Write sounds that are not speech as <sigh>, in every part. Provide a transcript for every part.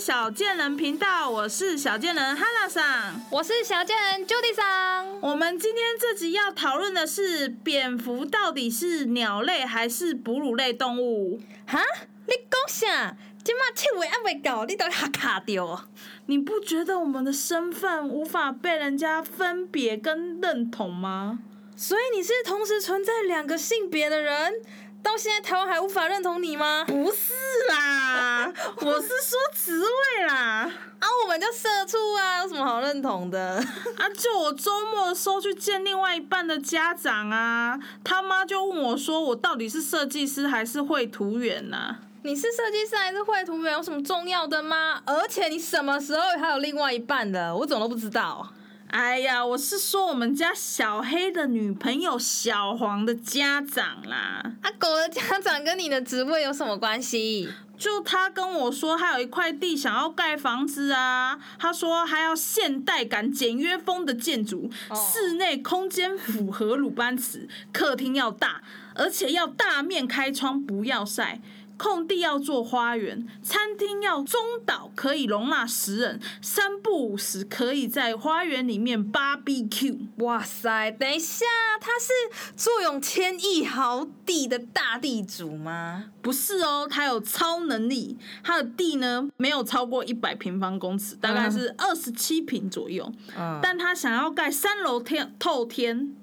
小贱人频道，我是小贱人哈娜桑，我是小贱人 Judy 桑。我们今天这集要讨论的是蝙蝠到底是鸟类还是哺乳类动物？哈？你讲啥？今嘛七月还未到，你都还卡掉？你不觉得我们的身份无法被人家分别跟认同吗？所以你是同时存在两个性别的人？到现在台湾还无法认同你吗？不是啦，<laughs> 我是说职位啦。啊，我们叫社畜啊，有什么好认同的？<laughs> 啊，就我周末的时候去见另外一半的家长啊，他妈就问我说，我到底是设计师还是绘图员呐？你是设计师还是绘图员？有什么重要的吗？而且你什么时候还有另外一半的？我怎么都不知道。哎呀，我是说我们家小黑的女朋友小黄的家长啦。啊，狗的家长跟你的职位有什么关系？就他跟我说，他有一块地想要盖房子啊。他说还要现代感、简约风的建筑，室内空间符合鲁班尺，客厅要大，而且要大面开窗，不要晒。空地要做花园，餐厅要中岛，可以容纳十人，三不五时可以在花园里面 barbecue。哇塞，等一下，他是坐拥千亿豪地的大地主吗？不是哦，他有超能力，他的地呢没有超过一百平方公尺，大概是二十七平左右。嗯，但他想要盖三楼天透天，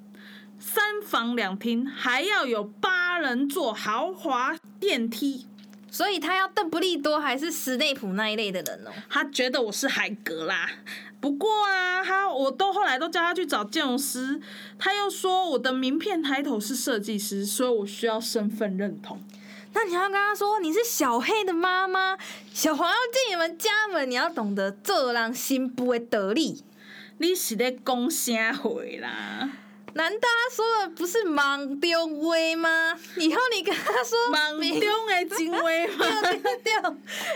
三房两厅，还要有八人座豪华电梯。所以他要邓布利多还是史内普那一类的人哦？他觉得我是海格啦。不过啊，他我都后来都叫他去找建筑师，他又说我的名片抬头是设计师，所以我需要身份认同。那你要跟他说你是小黑的妈妈，小黄要进你们家门，你要懂得做人心不会得力。你是在讲啥话啦？难道他说的不是盲中威吗？以后你跟他说盲中的精威吗？对对对，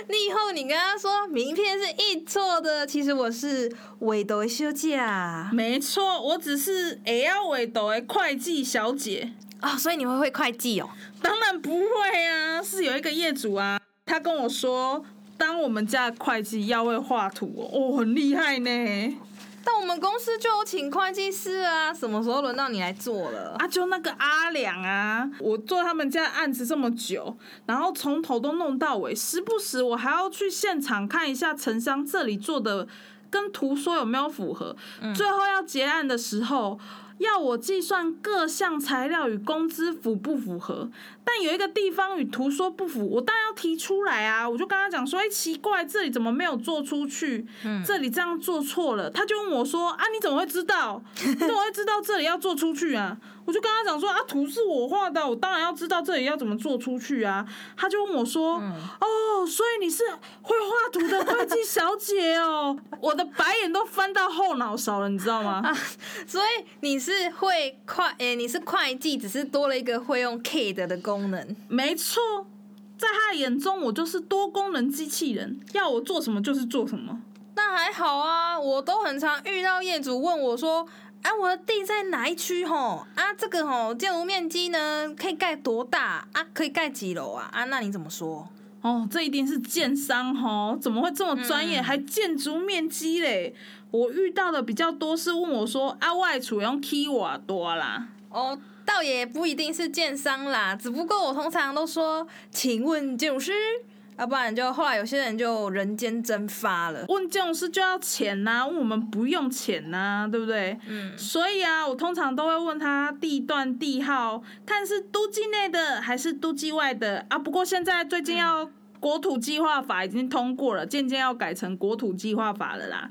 你以后你跟他说名片是印错的，其实我是尾斗休假。没错，我只是 L 尾斗的会计小姐啊，所以你会会会计哦？当然不会啊，是有一个业主啊，他跟我说，当我们家的会计要会画图哦，哦，很厉害呢。但我们公司就有请会计师啊，什么时候轮到你来做了？啊，就那个阿良啊，我做他们家案子这么久，然后从头都弄到尾，时不时我还要去现场看一下城商这里做的跟图说有没有符合，最后要结案的时候。要我计算各项材料与工资符不符合，但有一个地方与图说不符，我当然要提出来啊！我就跟他讲说：“哎，奇怪，这里怎么没有做出去？这里这样做错了。”他就问我说：“啊，你怎么会知道？你怎么会知道这里要做出去啊？”我就跟他讲说：“啊，图是我画的，我当然要知道这里要怎么做出去啊！”他就问我说：“哦，所以你是会画图的会计小姐哦？” <laughs> 我的白眼都翻到后脑勺了，你知道吗？<laughs> 所以你。是会会诶，你是会计，只是多了一个会用 CAD 的功能。没错，在他眼中，我就是多功能机器人，要我做什么就是做什么。那还好啊，我都很常遇到业主问我说：“啊，我的地在哪一区？吼啊，这个吼建筑面积呢，可以盖多大啊？可以盖几楼啊？啊，那你怎么说？”哦，这一定是建商吼，怎么会这么专业？还建筑面积嘞？我遇到的比较多是问我说：“啊，外储用 K 瓦多啦？”哦，倒也不一定是建商啦，只不过我通常都说：“请问建筑师。”要不然就后来有些人就人间蒸发了。问这种事就要钱呐，问我们不用钱呐，对不对？嗯。所以啊，我通常都会问他地段地号，看是都境内的还是都境外的啊。不过现在最近要国土计划法已经通过了，渐渐要改成国土计划法了啦。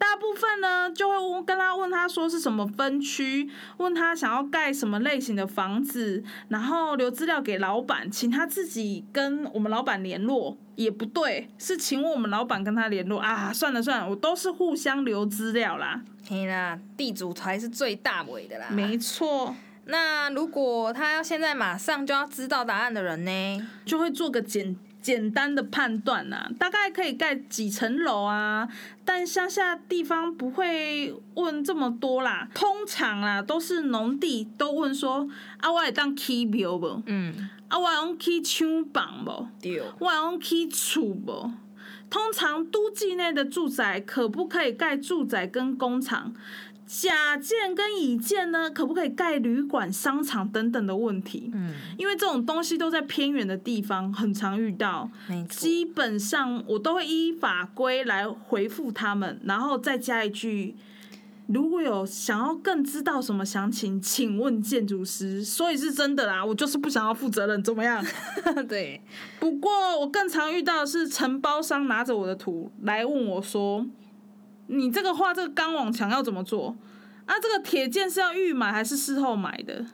大部分呢，就会问跟他问他说是什么分区，问他想要盖什么类型的房子，然后留资料给老板，请他自己跟我们老板联络，也不对，是请我们老板跟他联络啊。算了算了，我都是互相留资料啦。嘿啦，地主才是最大尾的啦。没错。那如果他要现在马上就要知道答案的人呢，就会做个简。简单的判断呐，大概可以盖几层楼啊？但乡下地方不会问这么多啦，通常啊都是农地都问说啊，我会当起庙不？嗯，啊，我用起厂房不？对，我用起厝不？通常都记内的住宅可不可以盖住宅跟工厂？甲建跟乙建呢，可不可以盖旅馆、商场等等的问题？嗯，因为这种东西都在偏远的地方，很常遇到。基本上我都会依法规来回复他们，然后再加一句：如果有想要更知道什么详情，请问建筑师。所以是真的啦，我就是不想要负责任，怎么样？<laughs> 对，不过我更常遇到的是承包商拿着我的图来问我说：“你这个画这个钢网墙要怎么做？啊，这个铁件是要预买还是事后买的？”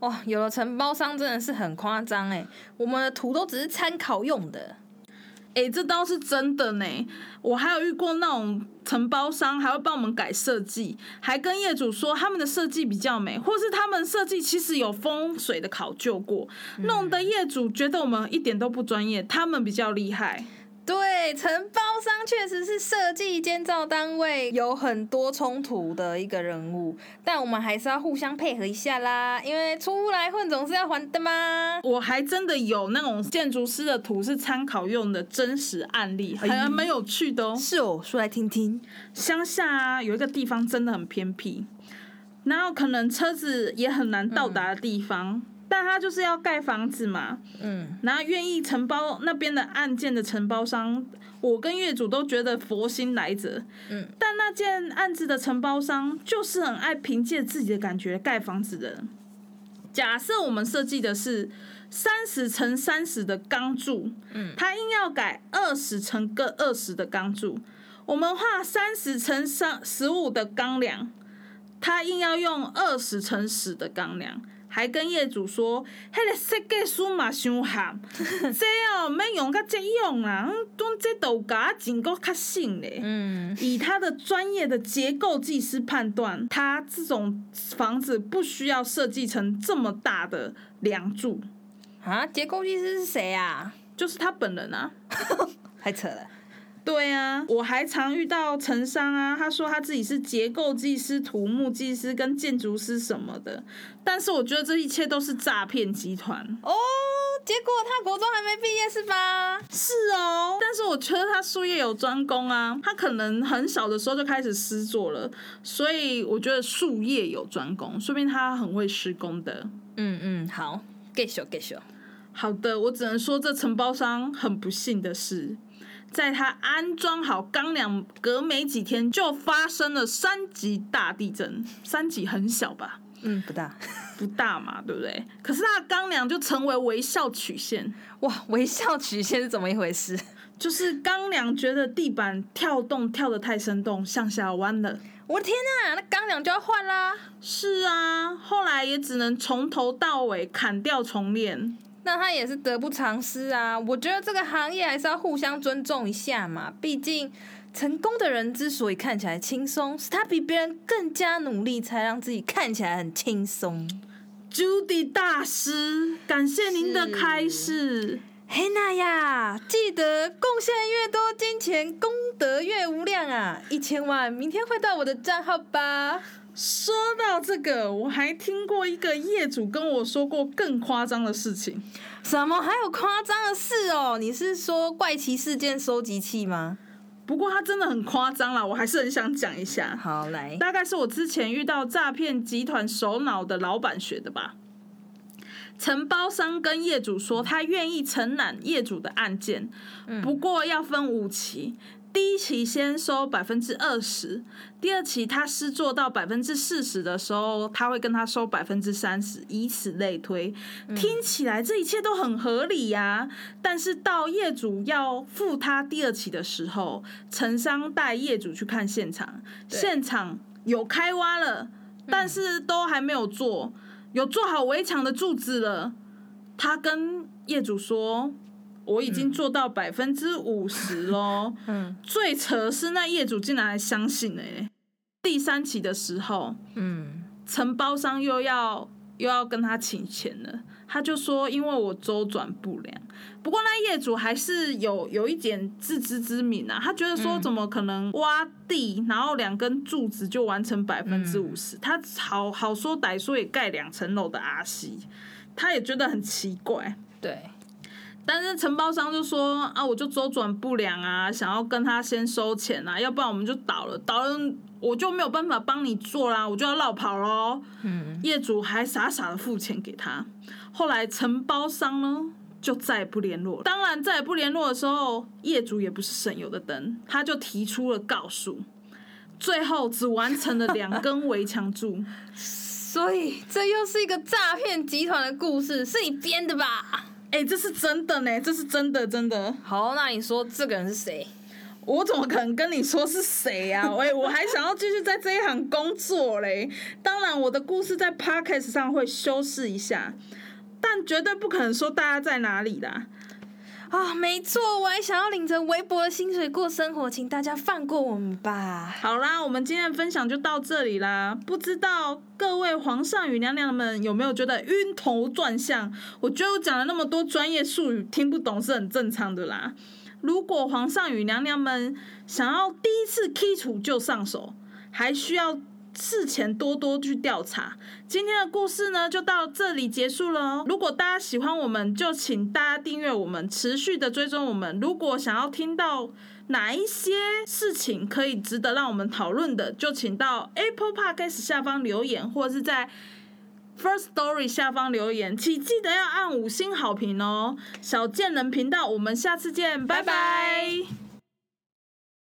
哇，有的承包商真的是很夸张哎，我们的图都只是参考用的。哎、这倒是真的呢。我还有遇过那种承包商还会帮我们改设计，还跟业主说他们的设计比较美，或是他们设计其实有风水的考究过，弄得业主觉得我们一点都不专业，他们比较厉害。对，承包商确实是设计监造单位有很多冲突的一个人物，但我们还是要互相配合一下啦，因为出来混总是要还的嘛。我还真的有那种建筑师的图是参考用的真实案例，还蛮有趣的哦。是哦，说来听听。乡下啊，有一个地方真的很偏僻，然后可能车子也很难到达的地方，但他就是要盖房子嘛，嗯，然后愿意承包那边的案件的承包商，我跟业主都觉得佛心来着，嗯，但那件案子的承包商就是很爱凭借自己的感觉盖房子的人。假设我们设计的是三十乘三十的钢柱，嗯，他硬要改二十乘个二十的钢柱，我们画三十乘三十五的钢梁，他硬要用二十乘十的钢梁，还跟业主说，迄个设计师嘛伤憨，<laughs> 这哦免用甲这用啦，阮这都甲真够较省嘞。嗯，以他的专业的结构技师判断，他这种房子不需要设计成这么大的梁柱，啊，结构技师是谁啊？就是他本人啊。<laughs> 太扯了。对啊，我还常遇到城商啊，他说他自己是结构技师、土木技师跟建筑师什么的，但是我觉得这一切都是诈骗集团。哦，结果他国中还没毕业是吧？是哦，但是我觉得他术业有专攻啊，他可能很小的时候就开始施作了，所以我觉得术业有专攻，说明他很会施工的。嗯嗯，好，继续继续。好的，我只能说这承包商很不幸的是，在他安装好钢梁隔没几天，就发生了三级大地震。三级很小吧？嗯，不大。不大嘛，对不对？可是它的钢梁就成为微笑曲线，哇，微笑曲线是怎么一回事？就是钢梁觉得地板跳动跳得太生动，向下弯了。我的天呐，那钢梁就要换啦！是啊，后来也只能从头到尾砍掉重练。那他也是得不偿失啊！我觉得这个行业还是要互相尊重一下嘛，毕竟成功的人之所以看起来轻松，是他比别人更加努力，才让自己看起来很轻松。Judy 大师，感谢您的开示。嘿娜呀，记得贡献越多，金钱功德越无量啊！一千万，明天汇到我的账号吧。说到这个，我还听过一个业主跟我说过更夸张的事情。什么？还有夸张的事哦？你是说怪奇事件收集器吗？不过他真的很夸张啦，我还是很想讲一下。好，来，大概是我之前遇到诈骗集团首脑的老板学的吧。承包商跟业主说，他愿意承揽业主的案件，不过要分五期。第一期先收百分之二十，第二期他施做到百分之四十的时候，他会跟他收百分之三十，以此类推。听起来这一切都很合理呀、但是到业主要付他第二期的时候，承商带业主去看现场，现场有开挖了，但是都还没有做，有做好围墙的柱子了。他跟业主说：“我已经做到百分之五十喽。<laughs> ”嗯最扯是那业主竟然还相信了耶。第三期的时候，嗯，承包商又要又要跟他请钱了，他就说因为我周转不良。不过那业主还是有有一点自知之明啊，他觉得说怎么可能挖地，然后两根柱子就完成百分之五十？他好好说歹说也盖两层楼的阿西，他也觉得很奇怪。对，但是承包商就说啊，我就周转不良啊，想要跟他先收钱啊，要不然我们就倒了，倒了我就没有办法帮你做啦，我就要绕跑喽。嗯，业主还傻傻的付钱给他，后来承包商呢就再也不联络了。当然，再也不联络的时候，业主也不是省油的灯，他就提出了告诉，最后只完成了两根围墙柱。<laughs> 所以这又是一个诈骗集团的故事，是你编的吧？哎、这是真的呢，这是真的，真的。好，那你说这个人是谁？我怎么可能跟你说是谁呀、啊？<laughs> 喂，我还想要继续在这一行工作嘞。当然，我的故事在 podcast 上会修饰一下，但绝对不可能说大家在哪里啦。啊，没错，我还想要领着微薄的薪水过生活，请大家放过我们吧。好啦，我们今天的分享就到这里啦。不知道各位皇上与娘娘们有没有觉得晕头转向？我觉得我讲了那么多专业术语，听不懂是很正常的啦。如果皇上与娘娘们想要第一次剔除就上手，还需要事前多多去调查。今天的故事呢，就到这里结束了哦。如果大家喜欢我们，就请大家订阅我们，持续的追踪我们。如果想要听到哪一些事情可以值得让我们讨论的，就请到 Apple Podcast 下方留言，或是在 First Story 下方留言，请记得要按五星好评哦。小贱人频道，我们下次见，拜拜